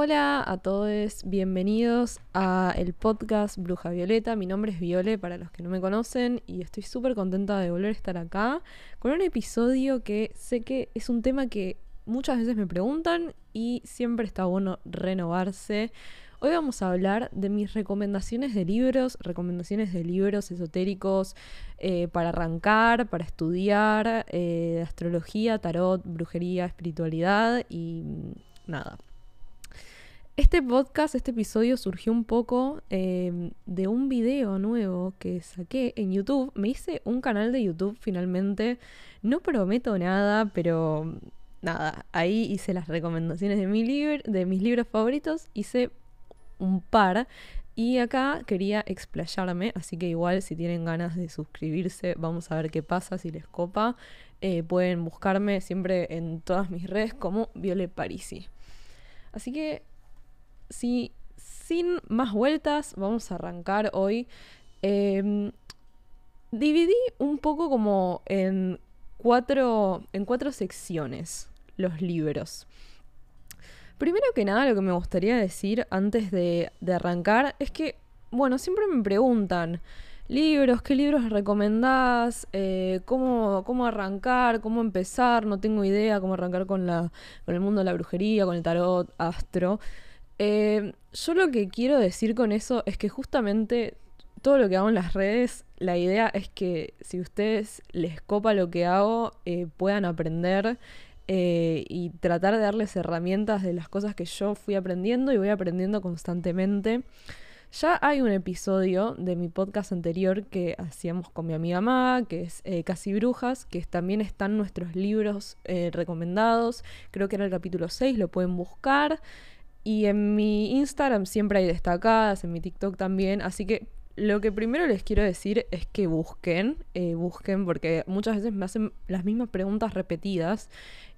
Hola a todos, bienvenidos a el podcast Bruja Violeta. Mi nombre es Viole para los que no me conocen y estoy súper contenta de volver a estar acá con un episodio que sé que es un tema que muchas veces me preguntan y siempre está bueno renovarse. Hoy vamos a hablar de mis recomendaciones de libros, recomendaciones de libros esotéricos eh, para arrancar, para estudiar, eh, astrología, tarot, brujería, espiritualidad y nada este podcast, este episodio surgió un poco em, de un video nuevo que saqué en YouTube. Me hice un canal de YouTube finalmente. No prometo nada, pero nada, ahí hice las recomendaciones de, mi de mis libros favoritos. Hice un par. Y acá quería explayarme, así que igual si tienen ganas de suscribirse, vamos a ver qué pasa, si les copa. Eh, pueden buscarme siempre en todas mis redes como Viole Parisi. Así que si, sin más vueltas, vamos a arrancar hoy. Em, dividí un poco como en cuatro, en cuatro secciones los libros. Primero que nada, lo que me gustaría decir antes de, arrancar es que, bueno, siempre me preguntan, libros, ¿qué libros recomendás? Eh, ¿cómo, ¿Cómo arrancar? ¿Cómo empezar? No tengo idea cómo arrancar con, la, con el mundo de la brujería, con el tarot, astro. Eh, yo lo que quiero decir con eso es que justamente todo lo que hago en las redes, la idea es que si ustedes les copa lo que hago, eh, puedan aprender eh, y tratar de darles herramientas de las cosas que yo fui aprendiendo y voy aprendiendo constantemente. Ya hay un episodio de mi podcast anterior que hacíamos con mi amiga Ma, que es Casi Brujas, que también están nuestros libros recomendados. Creo que era el capítulo 6, lo pueden buscar. Y en mi Instagram siempre hay destacadas, en mi TikTok también. Así que lo que primero les quiero decir es que busquen, eh, busquen, porque muchas veces me hacen las mismas preguntas repetidas.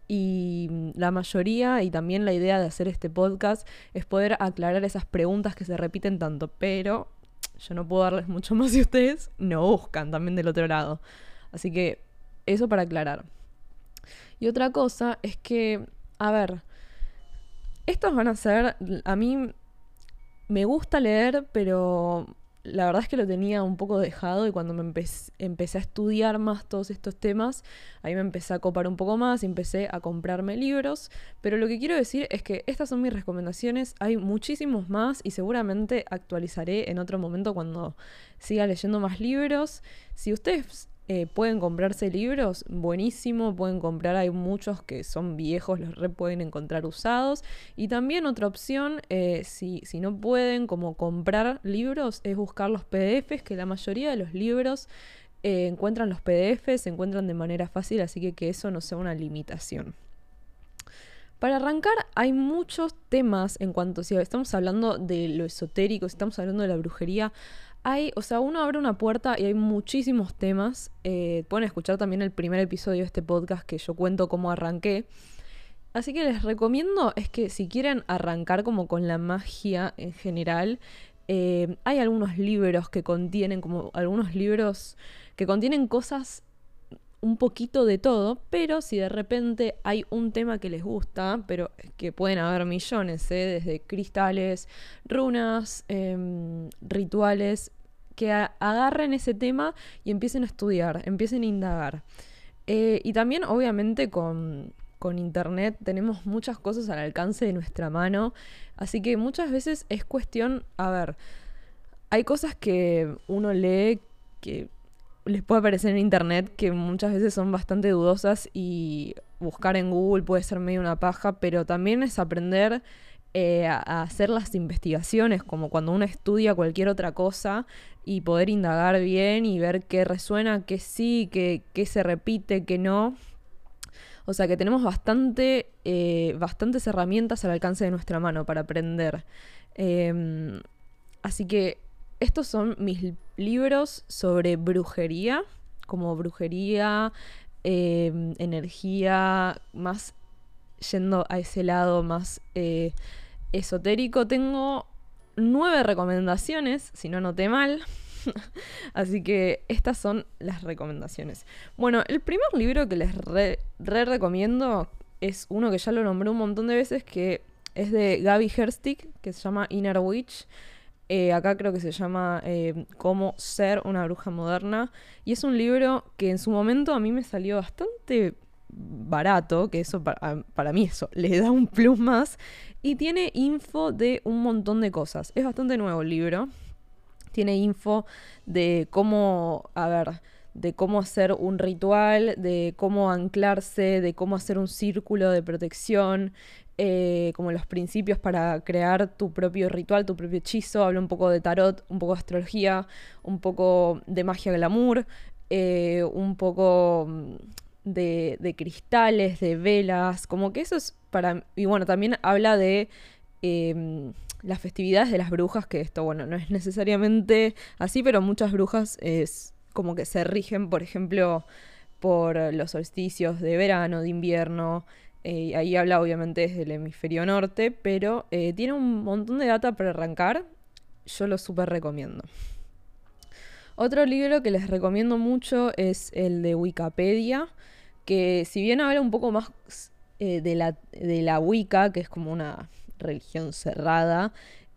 Y la mayoría, y también la idea de hacer este podcast, es poder aclarar esas preguntas que se repiten tanto. Pero yo no puedo darles mucho más si ustedes no buscan también del otro lado. Así que eso para aclarar. Y otra cosa es que, a ver, estos van a ser, a mí me gusta leer, pero la verdad es que lo tenía un poco dejado y cuando me empecé, a estudiar más todos estos temas, ahí me empecé a copar un poco más y empecé a comprarme libros. Pero lo que quiero decir es que estas son mis recomendaciones, hay muchísimos más y seguramente actualizaré en otro momento cuando siga leyendo más libros. Si ustedes eh, pueden comprarse libros, buenísimo, pueden comprar, hay muchos que son viejos, los re pueden encontrar usados. Y también otra opción, eh, si, si, no pueden como comprar libros, es buscar los PDFs, que la mayoría de los libros eh, encuentran los PDFs, se encuentran de manera fácil, así que que eso no sea una limitación. Para arrancar, hay muchos temas en cuanto, si estamos hablando de lo esotérico, si estamos hablando de la brujería, hay, o sea, uno abre una puerta y hay muchísimos temas. Eh, pueden escuchar también el primer episodio de este podcast que yo cuento cómo arranqué. Así que les recomiendo es que si quieren arrancar como con la magia en general, eh, hay algunos libros que contienen, como algunos libros que contienen cosas un poquito de todo, pero si de repente hay un tema que les gusta, pero que pueden haber millones, ¿eh? desde cristales, runas, em, rituales, que agarren ese tema y empiecen a estudiar, empiecen a indagar. Eh, y también, obviamente, con, con Internet tenemos muchas cosas al alcance de nuestra mano, así que muchas veces es cuestión, a ver, hay cosas que uno lee que les puede aparecer en internet que muchas veces son bastante dudosas y buscar en Google puede ser medio una paja, pero también es aprender eh, a, hacer las investigaciones, como cuando uno estudia cualquier otra cosa y poder indagar bien y ver qué resuena, qué sí, qué, se repite, qué no. O sea que tenemos bastante, eh, bastantes herramientas al alcance de nuestra mano para aprender. Em, así que estos son mis libros sobre brujería, como brujería, em, energía, más yendo a ese lado más eh, esotérico. Tengo nueve recomendaciones, si no noté mal. Así que estas son las recomendaciones. Bueno, el primer libro que les re, recomiendo es uno que ya lo nombré un montón de veces, que es de Gaby Herstick, que se llama Inner Witch. Eh, acá creo que se llama eh, Cómo ser una bruja moderna. Y es un libro que en su momento a mí me salió bastante barato, que eso para, mí eso le da un plus más. Y tiene info de un montón de cosas. Es bastante nuevo el libro. Tiene info de cómo, a ver, de cómo hacer un ritual, de cómo anclarse, de cómo hacer un círculo de protección, eh, como los principios para crear tu propio ritual, tu propio hechizo. Habla un poco de tarot, un poco de astrología, un poco de magia glamour, eh, un poco mm, de, cristales, de velas, como que eso es para... Y bueno, también habla de... Em, las festividades de las brujas, que esto, bueno, no es necesariamente así, pero muchas brujas es como que se rigen, por ejemplo, por los solsticios de verano, de invierno, eh, ahí habla obviamente desde el hemisferio norte, pero eh, tiene un montón de data para arrancar. Yo lo súper recomiendo. Otro libro que les recomiendo mucho es el de Wikipedia, que si bien habla un poco más eh, de, la, de, la, Wicca, que es como una religión cerrada,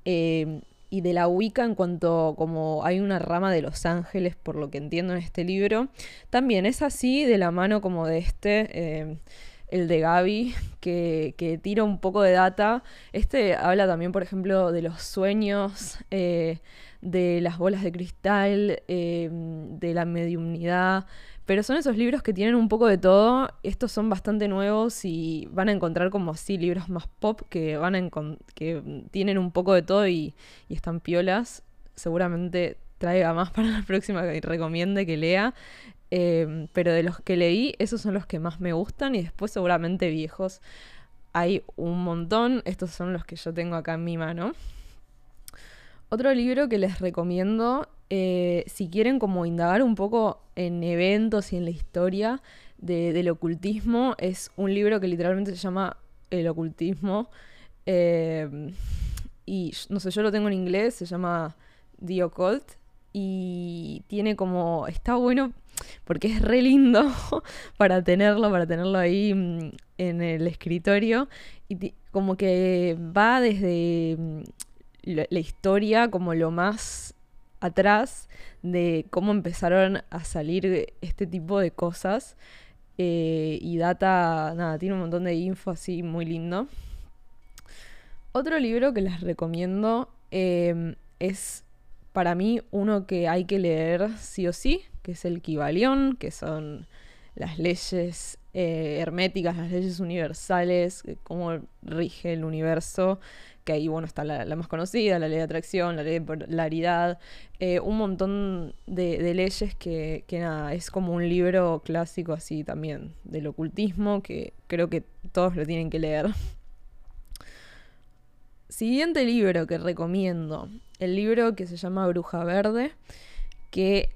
y de la Wicca en cuanto como hay una rama de los ángeles, por lo que entiendo en este libro, también es así de la mano como de este el de Gaby, que, tira un poco de data. Este habla también, por ejemplo, de los sueños, eh, de las bolas de cristal, eh, de la mediumnidad. Pero son esos libros que tienen un poco de todo. Estos son bastante nuevos y van a encontrar como así libros más pop que van a que tienen un poco de todo y, y están piolas. Seguramente traiga más para la próxima que recomiende que lea. Em, pero de los que leí, esos son los que más me gustan y después seguramente viejos hay un montón. Estos son los que yo tengo acá en mi mano. Otro libro que les recomiendo, eh, si quieren como indagar un poco en eventos y en la historia del ocultismo, es un libro que literalmente se llama El ocultismo. Em, y no sé, yo lo tengo en inglés, se llama The Occult. Y tiene como, está bueno porque es re lindo para tenerlo, para tenerlo ahí mm, en el escritorio. Y como que va desde mm, la historia como lo más atrás de cómo empezaron a salir este tipo de cosas. Eh, y data, nada, tiene un montón de info así muy lindo. Otro libro que les recomiendo em, es para mí uno que hay que leer sí o sí, que es el Kibalión, que son las leyes eh, herméticas, las leyes universales, cómo rige el universo, que ahí bueno está la, más conocida, la ley de atracción, la ley de polaridad, eh, un montón de, leyes que, que, nada, es como un libro clásico así también del ocultismo, que creo que todos lo tienen que leer. Siguiente libro que recomiendo, el libro que se llama Bruja Verde, que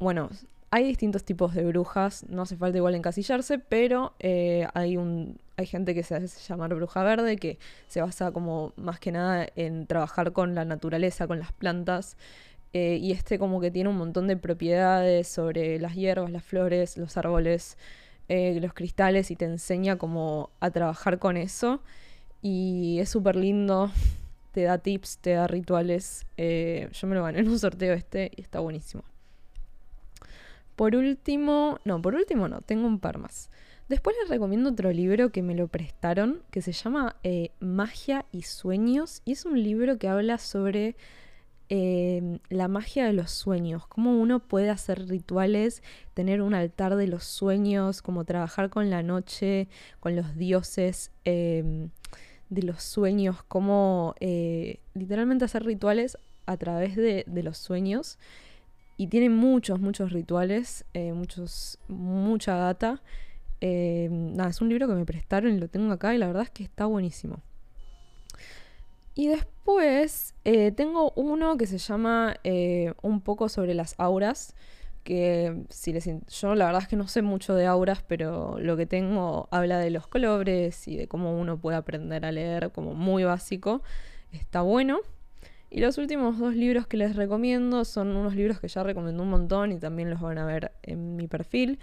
bueno, hay distintos tipos de brujas, no hace falta igual encasillarse, pero eh, hay, un, hay gente que se hace llamar bruja verde, que se basa como más que nada en trabajar con la naturaleza, con las plantas, eh, y este como que tiene un montón de propiedades sobre las hierbas, las flores, los árboles, eh, los cristales, y te enseña como a trabajar con eso, y es súper lindo, te da tips, te da rituales, yo me lo gané en un sorteo este y está buenísimo. Por último, no, por último no, tengo un par más. Después les recomiendo otro libro que me lo prestaron, que se llama eh, Magia y Sueños, y es un libro que habla sobre em, la magia de los sueños, cómo uno puede hacer rituales, tener un altar de los sueños, como trabajar con la noche, con los dioses em, de los sueños, cómo eh, literalmente hacer rituales a través de los sueños. Y tiene muchos, muchos rituales, eh, muchos, mucha data. Eh, nada, es un libro que me prestaron y lo tengo acá y la verdad es que está buenísimo. Y después eh, tengo uno que se llama un poco sobre las auras. Que si les, yo la verdad es que no sé mucho de auras, pero lo que tengo habla de los colores y de cómo uno puede aprender a leer como muy básico. Está bueno. Y los últimos dos libros que les recomiendo son unos libros que ya recomendé un montón y también los van a ver en mi perfil.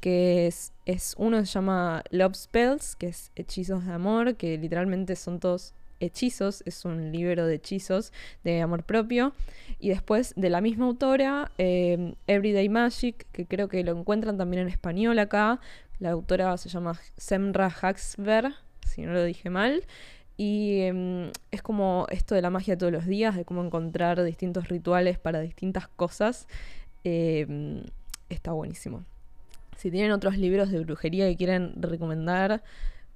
Que es, es uno se llama Love Spells, que es hechizos de amor, que literalmente son todos Hechizos, es un libro de hechizos de amor propio. Y después de la misma autora, em, Everyday Magic, que creo que lo encuentran también en español acá. La autora se llama Semra Haxver, si no lo dije mal. Y em, es como esto de la magia todos los días, de cómo encontrar distintos rituales para distintas cosas. Em, está buenísimo. Si tienen otros libros de brujería que quieren recomendar,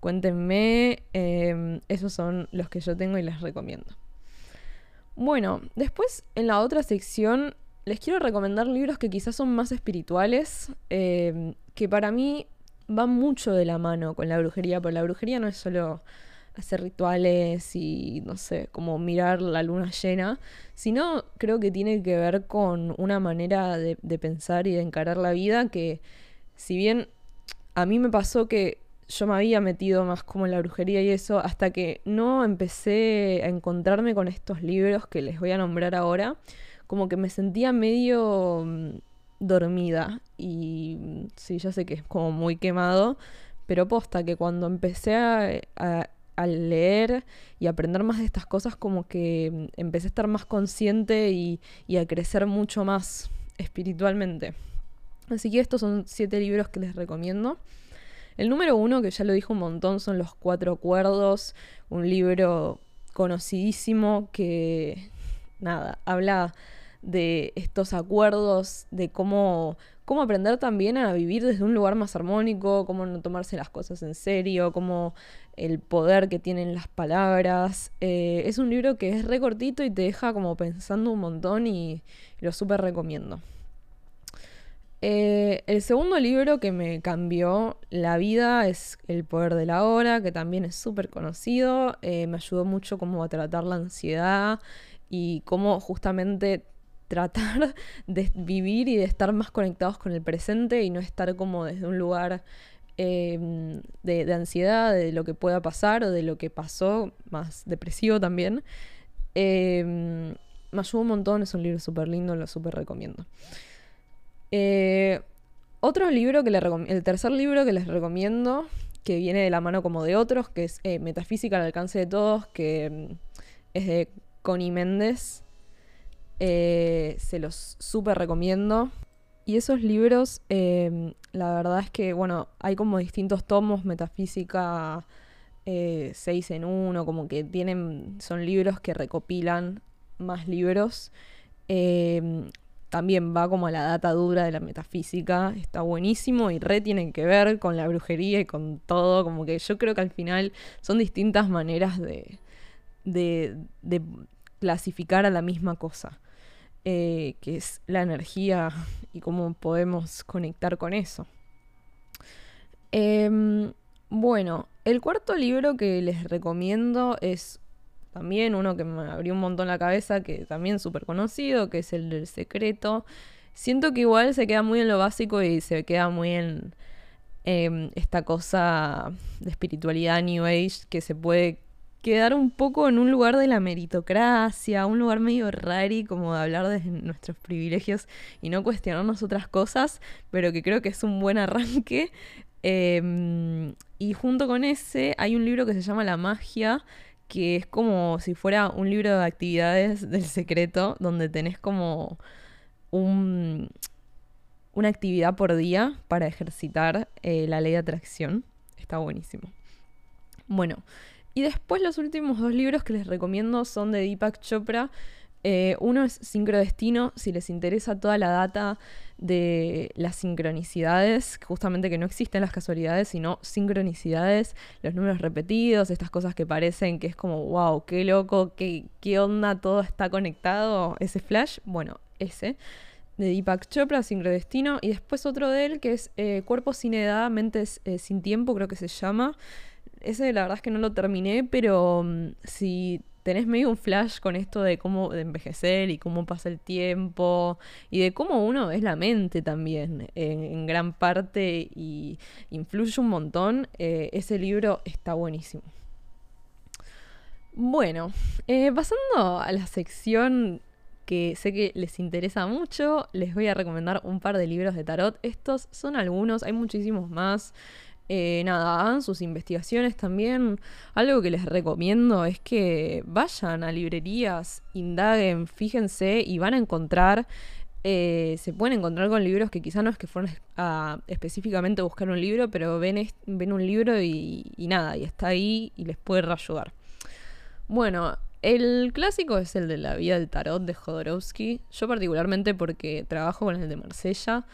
cuéntenme. Em, esos son los que yo tengo y les recomiendo. Bueno, después en la otra sección les quiero recomendar libros que quizás son más espirituales, que para mí van mucho de la mano con la brujería, pero la brujería no es solo hacer rituales y, no sé, como mirar la luna llena, sino creo que tiene que ver con una manera de, pensar y de encarar la vida que, si bien a mí me pasó que yo me había metido más como en la brujería y eso, hasta que no empecé a encontrarme con estos libros que les voy a nombrar ahora, como que me sentía medio mm, dormida y mm, sí, ya sé que es como muy quemado, pero posta que cuando empecé a, al leer y aprender más de estas cosas, como que mm, empecé a estar más consciente y, a crecer mucho más espiritualmente. Así que estos son siete libros que les recomiendo. El número uno, que ya lo dijo un montón, son Los Cuatro Acuerdos, un libro conocidísimo que, nada, habla de estos acuerdos, de cómo, cómo aprender también a vivir desde un lugar más armónico, cómo no tomarse las cosas en serio, cómo el poder que tienen las palabras. Eh, es un libro que es recortito y te deja como pensando un montón y lo súper recomiendo. Eh, el segundo libro que me cambió la vida es El poder de la hora, que también es súper conocido. Eh, me ayudó mucho como a tratar la ansiedad y cómo justamente tratar de vivir y de estar más conectados con el presente y no estar como desde un lugar em, de, ansiedad, de lo que pueda pasar o de lo que pasó, más depresivo también. Em, me ayudó un montón, es un libro súper lindo, lo súper recomiendo. Eh, otro libro que le el tercer libro que les recomiendo, que viene de la mano como de otros, que es eh, Metafísica al alcance de todos, que em, es de Connie Méndez. Eh, se los súper recomiendo. Y esos libros, em, la verdad es que, bueno, hay como distintos tomos, metafísica 6 eh, en 1, como que tienen, son libros que recopilan más libros. También va como a la data dura de la metafísica, está buenísimo y re tienen que ver con la brujería y con todo, como que yo creo que al final son distintas maneras de, de clasificar a la misma cosa. Eh, que es la energía y cómo podemos conectar con eso. Em, bueno, el cuarto libro que les recomiendo es también uno que me abrió un montón la cabeza, que también súper conocido, que es el del secreto. Siento que igual se queda muy en lo básico y se queda muy en em, esta cosa de espiritualidad New Age que se puede quedar un poco en un lugar de la meritocracia, un lugar medio rari, como de hablar de nuestros privilegios y no cuestionarnos otras cosas, pero que creo que es un buen arranque. Em, y junto con ese hay un libro que se llama La magia, que es como si fuera un libro de actividades del secreto, donde tenés como un, una actividad por día para ejercitar eh, la ley de atracción. Está buenísimo. Bueno, y después los últimos dos libros que les recomiendo son de Deepak Chopra. Eh, uno es Sincrodestino, si les interesa toda la data de las sincronicidades, justamente que no existen las casualidades, sino sincronicidades, los números repetidos, estas cosas que parecen que es como, wow, qué loco, qué, qué onda, todo está conectado, ese flash, bueno, ese de Deepak Chopra, Sincrodestino, y después otro de él que es eh, Cuerpo sin edad, Mentes eh, sin tiempo, creo que se llama, ese la verdad es que no lo terminé, pero mm, si tenés medio un flash con esto de cómo de envejecer y cómo pasa el tiempo y de cómo uno es la mente también en, gran parte y influye un montón, eh, ese libro está buenísimo. Bueno, eh, pasando a la sección que sé que les interesa mucho, les voy a recomendar un par de libros de tarot. Estos son algunos, hay muchísimos más. Eh, nada, hagan sus investigaciones también. Algo que les recomiendo es que vayan a librerías, indaguen, fíjense y van a encontrar eh, se pueden encontrar con libros que quizá no es que fueron a específicamente buscar un libro, pero ven, ven un libro y, nada, y está ahí y les puede ayudar. Bueno, el clásico es el de la vida del tarot de Jodorowsky. Yo particularmente porque trabajo con el de Marsella.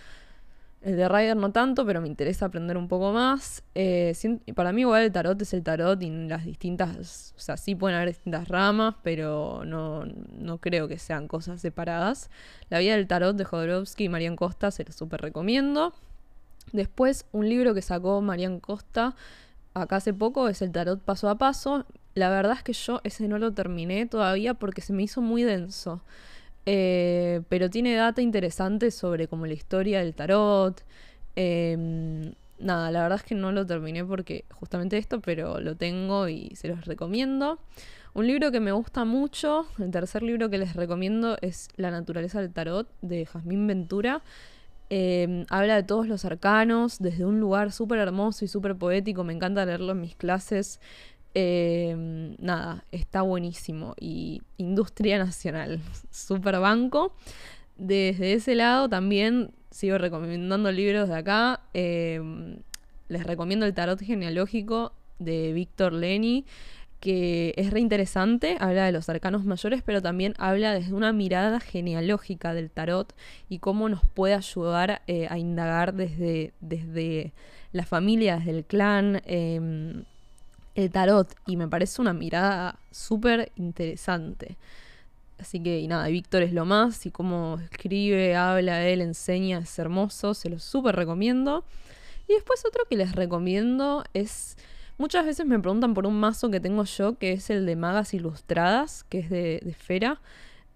El de Ryder no tanto, pero me interesa aprender un poco más. Eh, para mí igual el tarot es el tarot y las distintas, o sea, sí pueden haber distintas ramas, pero no, no creo que sean cosas separadas. La vida del tarot de Jodorowsky y Marian Costa se lo súper recomiendo. Después, un libro que sacó Marian Costa acá hace poco es el tarot paso a paso. La verdad es que yo ese no lo terminé todavía porque se me hizo muy denso. Eh, pero tiene data interesante sobre como la historia del tarot. Em, nada, la verdad es que no lo terminé porque justamente esto, pero lo tengo y se los recomiendo. Un libro que me gusta mucho, el tercer libro que les recomiendo es La naturaleza del tarot de Jazmín Ventura. Em, habla de todos los arcanos desde un lugar súper hermoso y súper poético. Me encanta leerlo en mis clases. Em, nada, está buenísimo. Y Industria Nacional, super banco. Desde ese lado también sigo recomendando libros de acá. Em, les recomiendo el Tarot Genealógico de Víctor Leni, que es re interesante, habla de los arcanos mayores, pero también habla desde una mirada genealógica del tarot y cómo nos puede ayudar eh, a indagar desde, desde la familia, desde el clan. El tarot y me parece una mirada súper interesante. Así que y nada, Víctor es lo más y cómo escribe, habla, él enseña, es hermoso, se lo súper recomiendo. Y después otro que les recomiendo es, muchas veces me preguntan por un mazo que tengo yo, que es el de Magas Ilustradas, que es de, de Fera.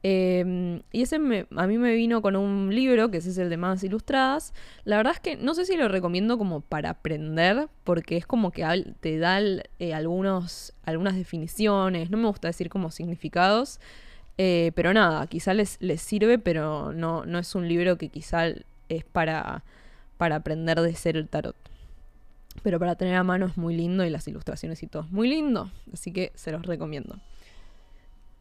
Em, y ese a mí me vino con un libro, que ese es el de más ilustradas. La verdad es que no sé si lo recomiendo como para aprender, porque es como que te da eh, algunos, algunas definiciones, no me gusta decir como significados, eh, pero nada, quizá les, les sirve, pero no, no es un libro que quizá es para, para aprender de ser el tarot. Pero para tener a mano es muy lindo y las ilustraciones y todo es muy lindo, así que se los recomiendo.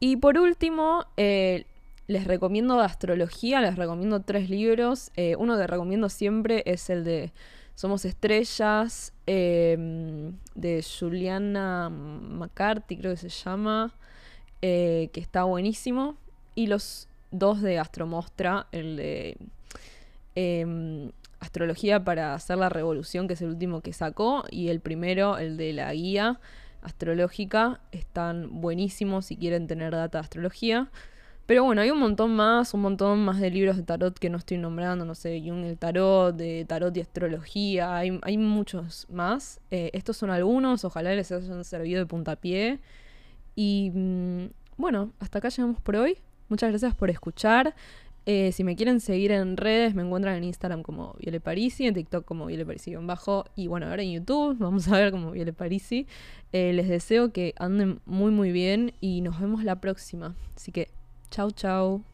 Y por último, eh, les recomiendo astrología, les recomiendo tres libros. Eh, uno que recomiendo siempre es el de Somos Estrellas, em, de Juliana McCarthy, creo que se llama, eh, que está buenísimo. Y los dos de Astromostra, el de em, Astrología para hacer la revolución, que es el último que sacó, y el primero, el de la guía astrológica. Están buenísimos si quieren tener data de astrología. Pero bueno, hay un montón más, un montón más de libros de tarot que no estoy nombrando, no sé, Jung el tarot, de tarot y astrología, hay, muchos más. Eh, estos son algunos, ojalá les hayan servido de puntapié. Y mm, bueno, hasta acá llegamos por hoy. Muchas gracias por escuchar. Eh, si me quieren seguir en redes, me encuentran en Instagram como Viole Parisi, en TikTok como Viole Parisi-bajo, y bueno, ahora en YouTube vamos a ver como Viole Parisi. Eh, les deseo que anden muy muy bien y nos vemos la próxima. Así que, chau chau.